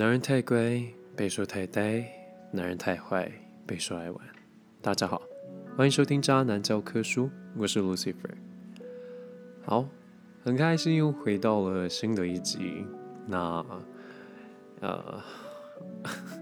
男人太乖，被说太呆；男人太坏，被说爱玩。大家好，欢迎收听《渣男教科书》，我是 Lucifer。好，很开心又回到了新的一集。那，呃，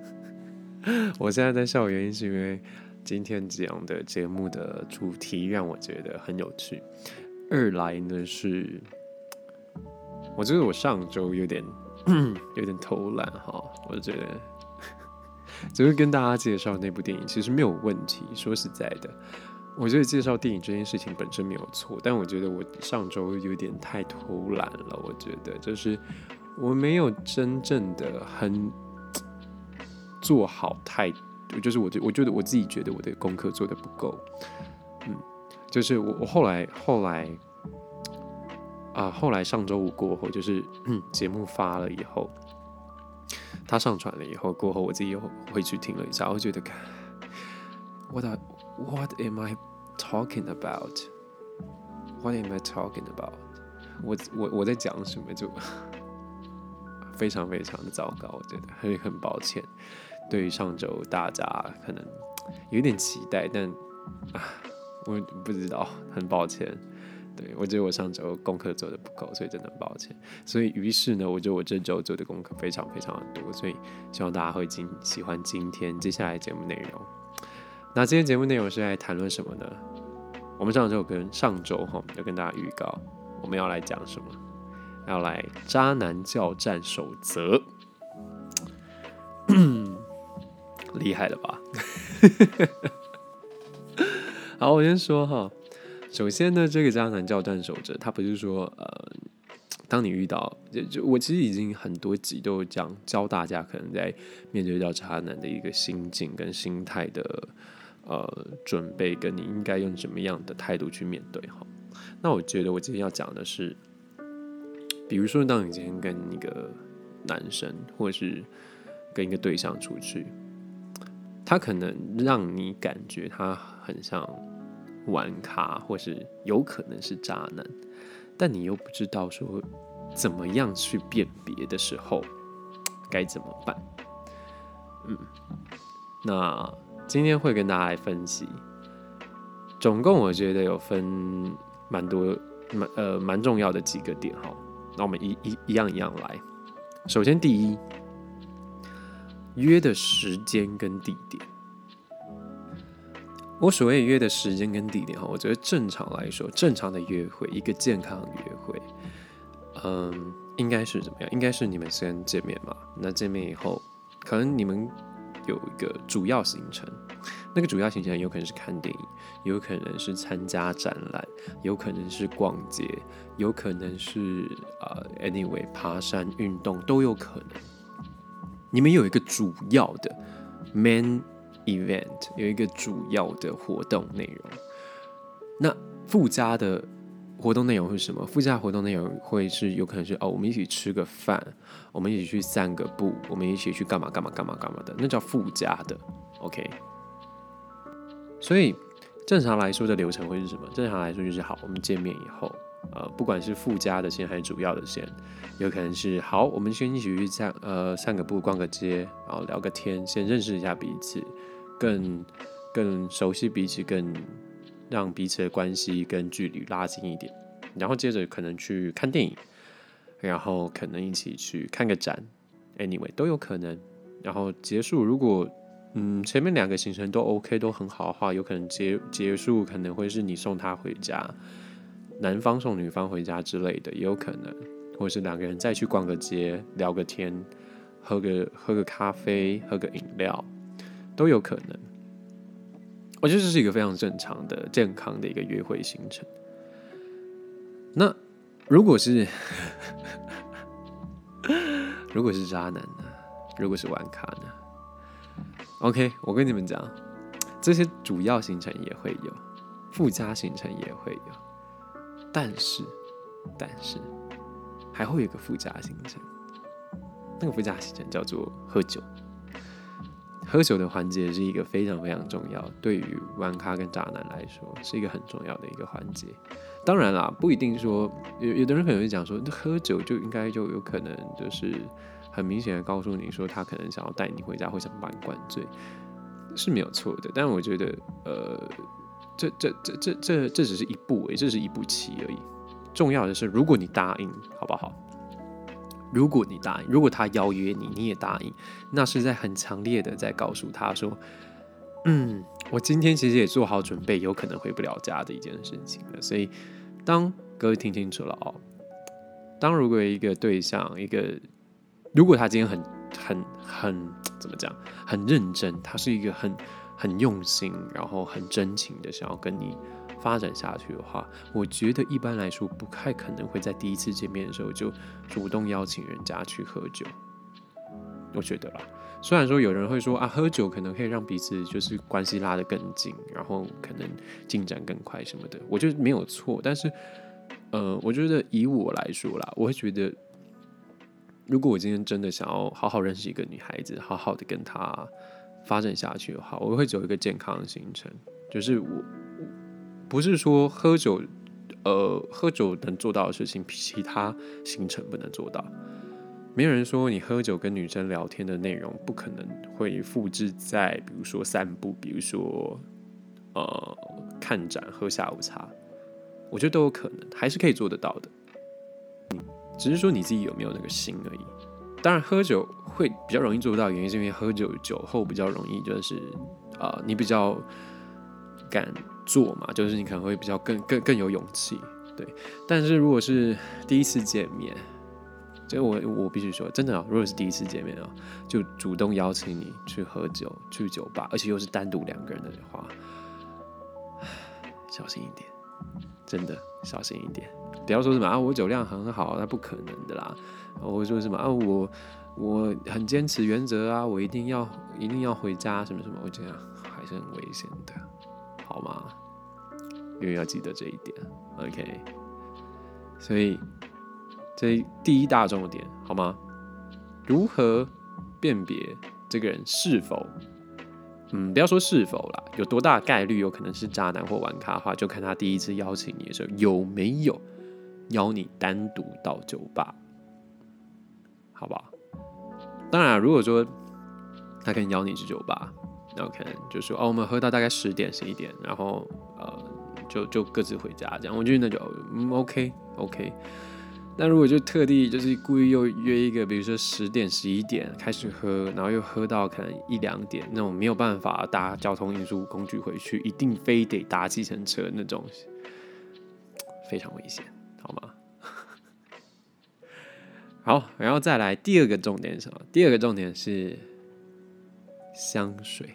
我现在在笑的，原因是因为今天这样的节目的主题让我觉得很有趣。二来呢是，我觉得我上周有点。嗯 有点偷懒哈，我觉得，只是跟大家介绍那部电影其实没有问题。说实在的，我觉得介绍电影这件事情本身没有错，但我觉得我上周有点太偷懒了。我觉得就是我没有真正的很做好太，就是我觉我觉得我自己觉得我的功课做的不够。嗯，就是我我后来后来。啊，后来上周五过后，就是节目发了以后，他上传了以后过后，我自己又回去听了一下，我觉得，what what am I talking about？What am I talking about？我我我在讲什么？就非常非常的糟糕，我觉得很很抱歉，对于上周大家可能有点期待，但啊，我不知道，很抱歉。对，我觉得我上周功课做的不够，所以真的很抱歉。所以于是呢，我觉得我这周做的功课非常非常的多，所以希望大家会今喜欢今天接下来节目内容。那今天节目内容是来谈论什么呢？我们上周跟上周哈，要跟大家预告我们要来讲什么，要来渣男教战守则，厉害了吧？好，我先说哈。首先呢，这个渣男叫断守者，他不是说，呃，当你遇到，就就我其实已经很多集都讲教大家，可能在面对到渣男的一个心境跟心态的，呃，准备跟你应该用什么样的态度去面对哈。那我觉得我今天要讲的是，比如说当你今天跟一个男生或者是跟一个对象出去，他可能让你感觉他很像。玩咖，或是有可能是渣男，但你又不知道说怎么样去辨别的时候该怎么办？嗯，那今天会跟大家来分析，总共我觉得有分蛮多蛮呃蛮重要的几个点哈。那我们一一一样一样来。首先，第一，约的时间跟地点。我所谓约的时间跟地点哈，我觉得正常来说，正常的约会，一个健康的约会，嗯，应该是怎么样？应该是你们先见面嘛。那见面以后，可能你们有一个主要行程，那个主要行程有可能是看电影，有可能是参加展览，有可能是逛街，有可能是呃，anyway，爬山运动都有可能。你们有一个主要的 man。Event 有一个主要的活动内容，那附加的活动内容是什么？附加活动内容会是有可能是哦，我们一起吃个饭，我们一起去散个步，我们一起去干嘛干嘛干嘛干嘛的，那叫附加的。OK，所以正常来说的流程会是什么？正常来说就是好，我们见面以后，呃，不管是附加的先还是主要的先，有可能是好，我们先一起去散呃散个步，逛个街，然后聊个天，先认识一下彼此。更更熟悉彼此，更让彼此的关系跟距离拉近一点，然后接着可能去看电影，然后可能一起去看个展，anyway 都有可能。然后结束，如果嗯前面两个行程都 OK 都很好的话，有可能结结束可能会是你送他回家，男方送女方回家之类的也有可能，或是两个人再去逛个街，聊个天，喝个喝个咖啡，喝个饮料。都有可能，我觉得这是一个非常正常的、健康的一个约会行程。那如果是 如果是渣男呢？如果是玩咖呢？OK，我跟你们讲，这些主要行程也会有，附加行程也会有，但是但是还会有一个附加行程，那个附加行程叫做喝酒。喝酒的环节是一个非常非常重要，对于玩咖跟渣男来说是一个很重要的一个环节。当然啦，不一定说有有的人可能会讲说，喝酒就应该就有可能就是很明显的告诉你说他可能想要带你回家，或想把你灌醉，是没有错的。但我觉得，呃，这这这这这这只是一步，诶，这是一步棋而已。重要的是，如果你答应，好不好？如果你答应，如果他邀约你，你也答应，那是在很强烈的在告诉他说，嗯，我今天其实也做好准备，有可能回不了家的一件事情了。所以，当各位听清楚了哦，当如果一个对象，一个如果他今天很很很怎么讲，很认真，他是一个很很用心，然后很真情的想要跟你。发展下去的话，我觉得一般来说不太可能会在第一次见面的时候就主动邀请人家去喝酒。我觉得啦，虽然说有人会说啊，喝酒可能可以让彼此就是关系拉得更近，然后可能进展更快什么的，我觉得没有错。但是，呃，我觉得以我来说啦，我会觉得，如果我今天真的想要好好认识一个女孩子，好好的跟她发展下去的话，我会走一个健康的行程，就是我。不是说喝酒，呃，喝酒能做到的事情，其他行程不能做到。没有人说你喝酒跟女生聊天的内容不可能会复制在，比如说散步，比如说呃看展、喝下午茶，我觉得都有可能，还是可以做得到的。只是说你自己有没有那个心而已。当然，喝酒会比较容易做到，原因是因为喝酒酒后比较容易，就是啊，你比较敢。做嘛，就是你可能会比较更更更有勇气，对。但是如果是第一次见面，这我我必须说，真的啊，如果是第一次见面啊，就主动邀请你去喝酒、去酒吧，而且又是单独两个人的话，小心一点，真的小心一点，不要说什么啊，我酒量很好，那不可能的啦。我会说什么啊，我我很坚持原则啊，我一定要一定要回家什么什么，我这样还是很危险的。好吗？因为要记得这一点，OK。所以这第一大重点，好吗？如何辨别这个人是否……嗯，不要说是否啦，有多大概率有可能是渣男或玩咖的话，就看他第一次邀请你的时候有没有邀你单独到酒吧，好不好？当然，如果说他可以邀你去酒吧。然后可能就说哦，我们喝到大概十点十一点，然后呃，就就各自回家这样。我觉得那就嗯 OK OK。那如果就特地就是故意又约一个，比如说十点十一点开始喝，然后又喝到可能一两点，那种没有办法搭交通运输工具回去，一定非得搭计程车那种，非常危险，好吗？好，然后再来第二个重点是什么？第二个重点是香水。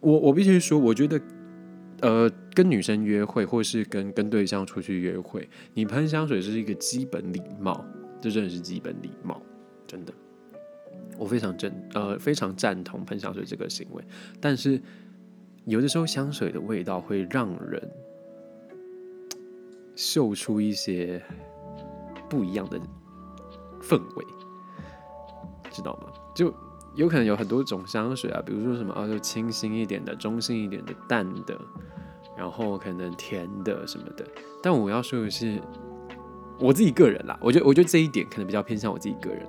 我我必须说，我觉得，呃，跟女生约会，或是跟跟对象出去约会，你喷香水是一个基本礼貌，这真的是基本礼貌，真的，我非常正，呃，非常赞同喷香水这个行为。但是有的时候，香水的味道会让人嗅出一些不一样的氛围，知道吗？就。有可能有很多种香水啊，比如说什么啊，就清新一点的、中性一点的、淡的，然后可能甜的什么的。但我要说的是，我自己个人啦，我觉得我觉得这一点可能比较偏向我自己个人。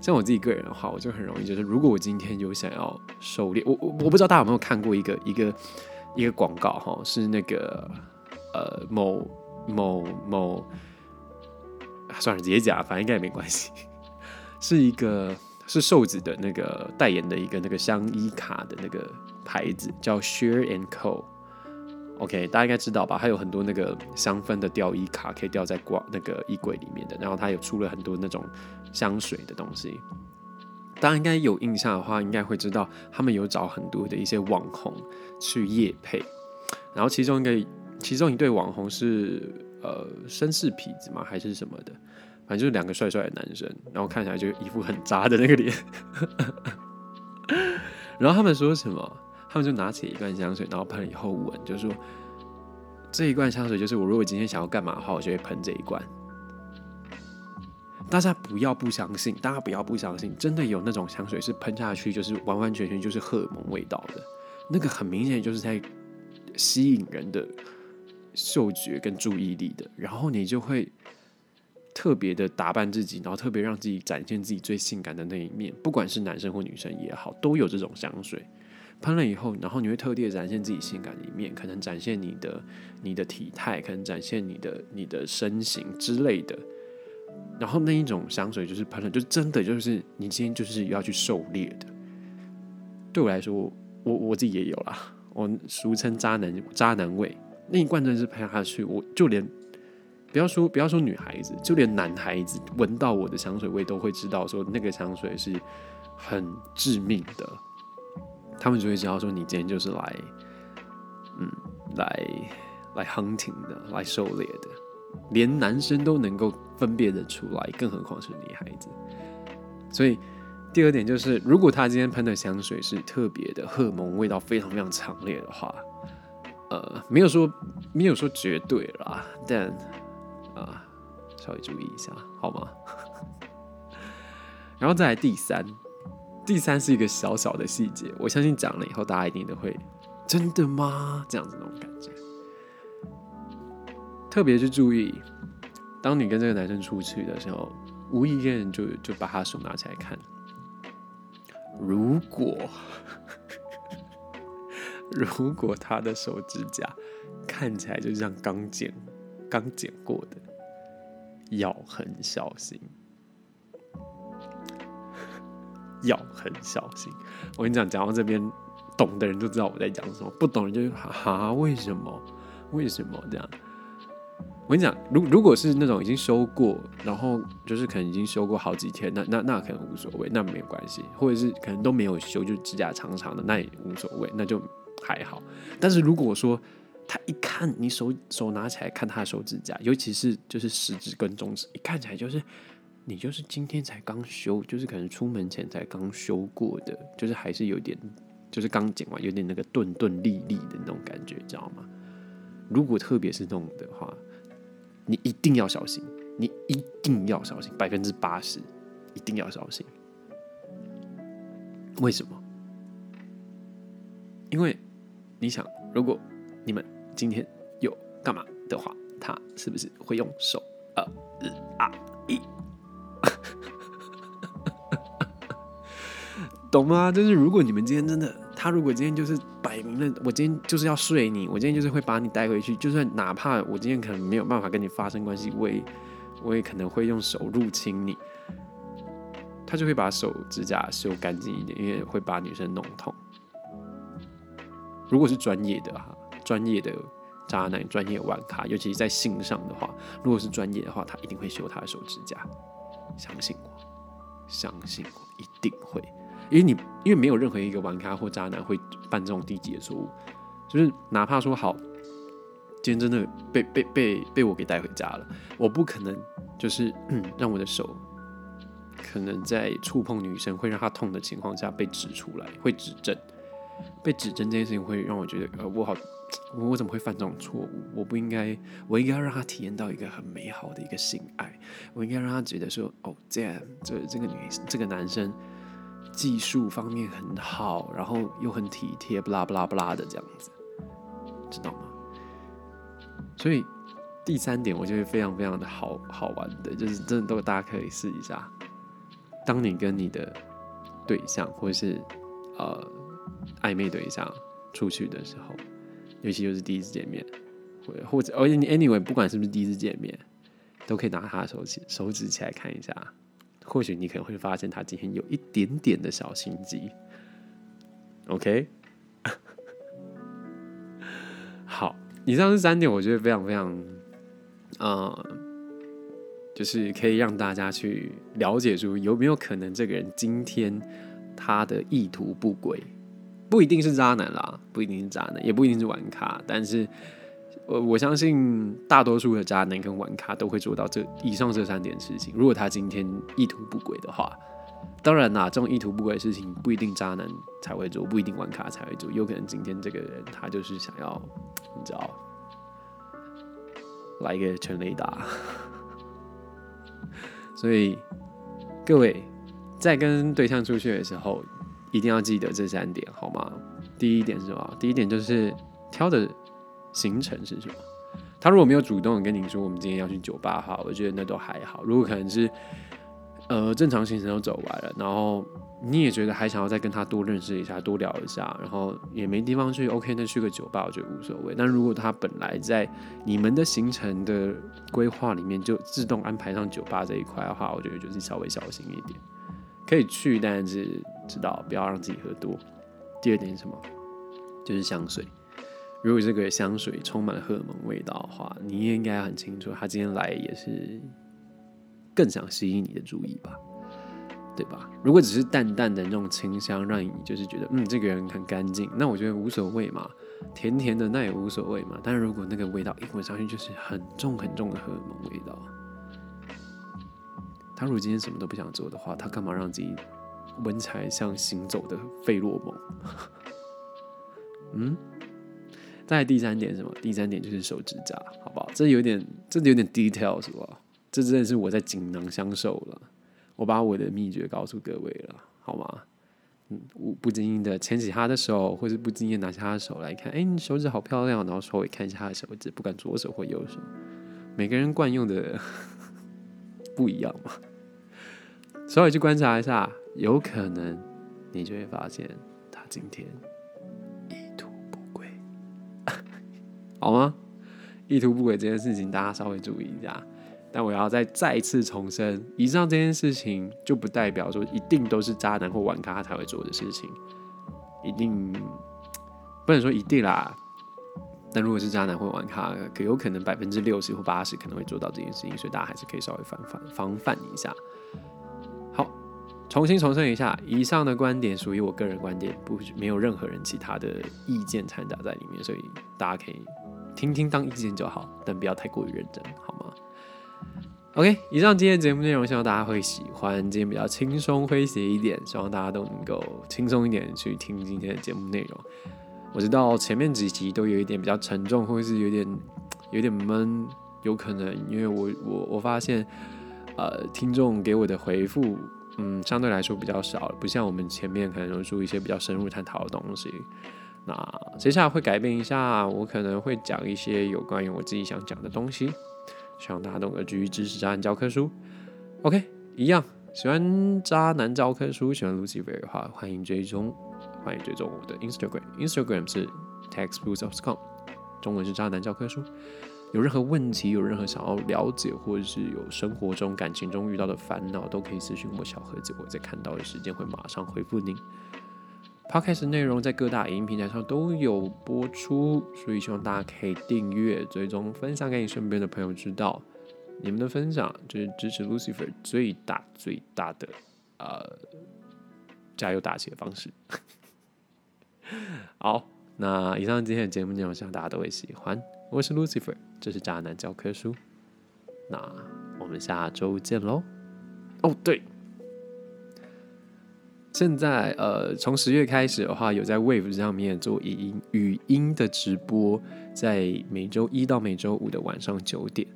像我自己个人的话，我就很容易就是，如果我今天有想要狩猎，我我我不知道大家有没有看过一个一个一个广告哈，是那个呃某某某，算了直接讲，反正应该也没关系，是一个。是瘦子的那个代言的一个那个香衣卡的那个牌子，叫 Share and Co。OK，大家应该知道吧？它有很多那个香氛的吊衣卡，可以吊在挂那个衣柜里面的。然后它有出了很多那种香水的东西。大家应该有印象的话，应该会知道他们有找很多的一些网红去夜配。然后其中一个，其中一对网红是呃绅士痞子吗？还是什么的？反正就是两个帅帅的男生，然后看起来就一副很渣的那个脸。然后他们说什么？他们就拿起一罐香水，然后喷了以后闻，就说这一罐香水就是我如果今天想要干嘛的话，我就会喷这一罐。大家不要不相信，大家不要不相信，真的有那种香水是喷下去就是完完全全就是荷尔蒙味道的，那个很明显就是在吸引人的嗅觉跟注意力的，然后你就会。特别的打扮自己，然后特别让自己展现自己最性感的那一面，不管是男生或女生也好，都有这种香水。喷了以后，然后你会特地展现自己性感的一面，可能展现你的你的体态，可能展现你的你的身形之类的。然后那一种香水就是喷了，就真的就是你今天就是要去狩猎的。对我来说，我我自己也有啦，我俗称渣男渣男味，那一罐真的是喷下去，我就连不要说不要说女孩子，就连男孩子闻到我的香水味都会知道说那个香水是很致命的。他们就会知道说你今天就是来，嗯，来来 hunting 的，来狩猎的，连男生都能够分辨得出来，更何况是女孩子。所以第二点就是，如果他今天喷的香水是特别的荷尔蒙味道非常非常强烈的话，呃，没有说没有说绝对啦，但啊，稍微注意一下好吗？然后再来第三。第三是一个小小的细节，我相信讲了以后，大家一定都会真的吗？这样子那种感觉。特别去注意，当你跟这个男生出去的时候，无意间就就把他手拿起来看。如果 如果他的手指甲看起来就像刚剪刚剪过的，要很小心。要很小心。我跟你讲，讲到这边，懂的人就知道我在讲什么，不懂人就哈，为什么？为什么这样？我跟你讲，如如果是那种已经修过，然后就是可能已经修过好几天，那那那可能无所谓，那没有关系。或者是可能都没有修，就指甲长长的，那也无所谓，那就还好。但是如果说他一看你手手拿起来看他的手指甲，尤其是就是食指跟中指，一看起来就是。你就是今天才刚修，就是可能出门前才刚修过的，就是还是有点，就是刚剪完，有点那个顿顿利利的那种感觉，知道吗？如果特别是那种的话，你一定要小心，你一定要小心，百分之八十一定要小心。为什么？因为你想，如果你们今天有干嘛的话，他是不是会用手？呃，啊，一。懂吗？就是如果你们今天真的，他如果今天就是摆明了，我今天就是要睡你，我今天就是会把你带回去，就算哪怕我今天可能没有办法跟你发生关系，我也我也可能会用手入侵你。他就会把手指甲修干净一点，因为会把女生弄痛。如果是专业的哈，专业的渣男、专业玩咖，尤其是在性上的话，如果是专业的话，他一定会修他的手指甲。相信我，相信我，一定会。因为你，因为没有任何一个玩咖或渣男会犯这种低级的错误，就是哪怕说好，今天真的被被被被我给带回家了，我不可能就是让我的手可能在触碰女生会让她痛的情况下被指出来，会指正，被指正这件事情会让我觉得，呃，我好，我怎么会犯这种错误？我不应该，我应该要让她体验到一个很美好的一个性爱，我应该让她觉得说，哦，这样，这这个女，这个男生。技术方面很好，然后又很体贴，不拉不拉不拉的这样子，知道吗？所以第三点，我觉得非常非常的好好玩的，就是真的都大家可以试一下。当你跟你的对象或者是呃暧昧对象出去的时候，尤其就是第一次见面，或或者而且你 anyway 不管是不是第一次见面，都可以拿他的手起手指起来看一下。或许你可能会发现他今天有一点点的小心机，OK？好，以上是三点，我觉得非常非常，呃，就是可以让大家去了解出有没有可能这个人今天他的意图不轨，不一定是渣男啦，不一定是渣男，也不一定是玩咖，但是。我我相信大多数的渣男跟玩咖都会做到这以上这三点事情。如果他今天意图不轨的话，当然啦，这种意图不轨的事情不一定渣男才会做，不一定玩咖才会做，有可能今天这个人他就是想要，你知道，来一个全雷达。所以各位在跟对象出去的时候，一定要记得这三点，好吗？第一点是什么？第一点就是挑的。行程是什么？他如果没有主动跟你说我们今天要去酒吧的话，我觉得那都还好。如果可能是呃正常行程都走完了，然后你也觉得还想要再跟他多认识一下、多聊一下，然后也没地方去，OK，那去个酒吧我觉得无所谓。但如果他本来在你们的行程的规划里面就自动安排上酒吧这一块的话，我觉得就是稍微小心一点，可以去，但是知道不要让自己喝多。第二点是什么？就是香水。如果这个香水充满了荷尔蒙味道的话，你也应该很清楚，他今天来也是更想吸引你的注意吧。对吧？如果只是淡淡的那种清香，让你就是觉得嗯，这个人很干净，那我觉得无所谓嘛。甜甜的那也无所谓嘛。但是如果那个味道一闻上去就是很重很重的荷尔蒙味道，他如果今天什么都不想做的话，他干嘛让自己闻起来像行走的费洛蒙？嗯。再第三点什么？第三点就是手指甲，好不好？这有点，这有点 detail 是吧？这真的是我在锦囊相授了。我把我的秘诀告诉各位了，好吗？嗯，我不经意的牵起他的手，或是不经意拿下他的手来看，哎，你手指好漂亮，然后稍微看一下他的手指，不管左手或右手，每个人惯用的 不一样嘛。稍微去观察一下，有可能你就会发现他今天意图不轨，好吗？意图不轨这件事情，大家稍微注意一下。但我要再再一次重申，以上这件事情就不代表说一定都是渣男或玩咖才会做的事情，一定不能说一定啦。但如果是渣男或玩咖，可有可能百分之六十或八十可能会做到这件事情，所以大家还是可以稍微防范防范一下。重新重申一下，以上的观点属于我个人观点，不没有任何人其他的意见掺杂在里面，所以大家可以听听当意见就好，但不要太过于认真，好吗？OK，以上今天节目内容，希望大家会喜欢。今天比较轻松诙谐一点，希望大家都能够轻松一点去听今天的节目内容。我知道前面几集都有一点比较沉重，或是有点有点闷，有可能因为我我我发现，呃，听众给我的回复，嗯，相对来说比较少，不像我们前面可能有做一些比较深入探讨的东西。那接下来会改变一下，我可能会讲一些有关于我自己想讲的东西。希望大家懂得继续支持渣男教科书。OK，一样喜欢渣男教科书，喜欢 Lucifer 的话，欢迎追踪，欢迎追踪我的 Instagram，Instagram 是 textbooks.com，中文是渣男教科书。有任何问题，有任何想要了解，或者是有生活中、感情中遇到的烦恼，都可以私信我小盒子，我在看到的时间会马上回复您。Podcast 内容在各大影音平台上都有播出，所以希望大家可以订阅、追踪、分享给你身边的朋友知道。你们的分享就是支持 Lucifer 最大最大的呃加油打气的方式。好，那以上今天的节目内容，希望大家都会喜欢。我是 Lucifer，这是渣男教科书。那我们下周见喽。哦，对。现在呃，从十月开始的话，有在 Wave 上面做语音语音的直播，在每周一到每周五的晚上九点。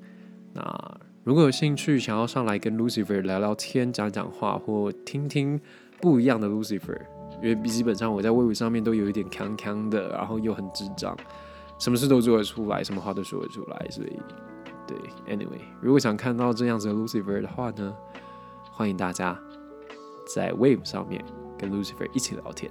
那如果有兴趣想要上来跟 Lucifer 聊聊天、讲讲话，或听听不一样的 Lucifer，因为基本上我在 Wave 上面都有一点康康的，然后又很智障，什么事都做得出来，什么话都说得出来，所以对，Anyway，如果想看到这样子的 Lucifer 的话呢，欢迎大家。在 Wave 上面跟 Lucifer 一起聊天，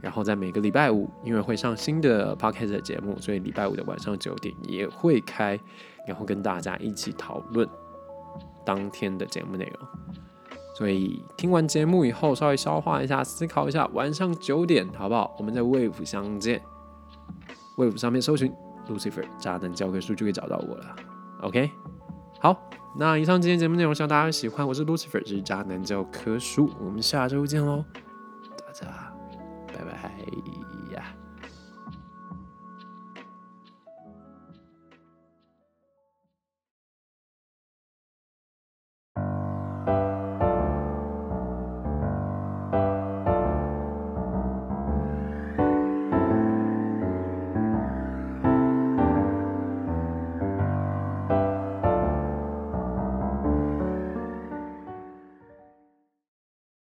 然后在每个礼拜五，因为会上新的 Podcast 节目，所以礼拜五的晚上九点也会开，然后跟大家一起讨论当天的节目内容。所以听完节目以后，稍微消化一下，思考一下，晚上九点好不好？我们在 Wave 相见微博上面搜寻 Lucifer 渣男教科书就可以找到我了。OK，好。那以上今天节目内容，希望大家喜欢。我是 Lucifer，这是渣男教科书，我们下周见喽，大家拜拜。